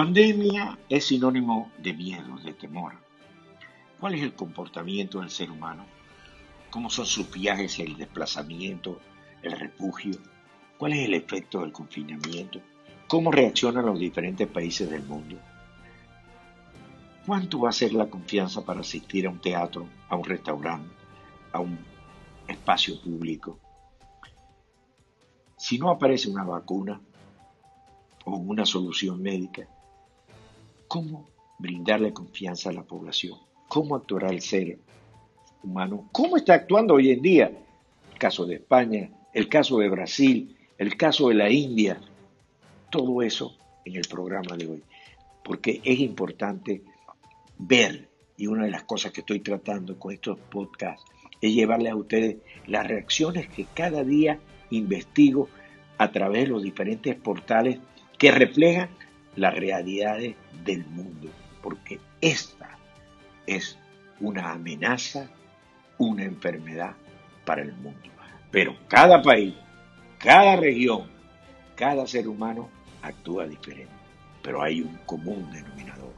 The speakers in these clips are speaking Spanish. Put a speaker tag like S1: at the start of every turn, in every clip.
S1: Pandemia es sinónimo de miedo, de temor. ¿Cuál es el comportamiento del ser humano? ¿Cómo son sus viajes, el desplazamiento, el refugio? ¿Cuál es el efecto del confinamiento? ¿Cómo reaccionan los diferentes países del mundo? ¿Cuánto va a ser la confianza para asistir a un teatro, a un restaurante, a un espacio público? Si no aparece una vacuna o una solución médica, ¿cómo brindarle confianza a la población? ¿Cómo actuará el ser humano? ¿Cómo está actuando hoy en día? El caso de España, el caso de Brasil, el caso de la India, todo eso en el programa de hoy, porque es importante ver, y una de las cosas que estoy tratando con estos podcasts, es llevarle a ustedes las reacciones que cada día investigo a través de los diferentes portales que reflejan las realidades del mundo, porque esta es una amenaza, una enfermedad para el mundo. Pero cada país, cada región, cada ser humano actúa diferente, pero hay un común denominador,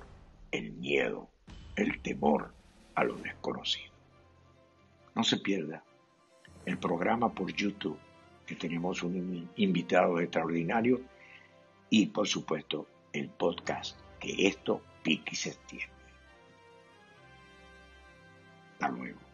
S1: el miedo el temor a lo desconocido. No se pierda el programa por YouTube, que tenemos un invitado extraordinario, y por supuesto el podcast, que esto pique y se extiende. Hasta luego.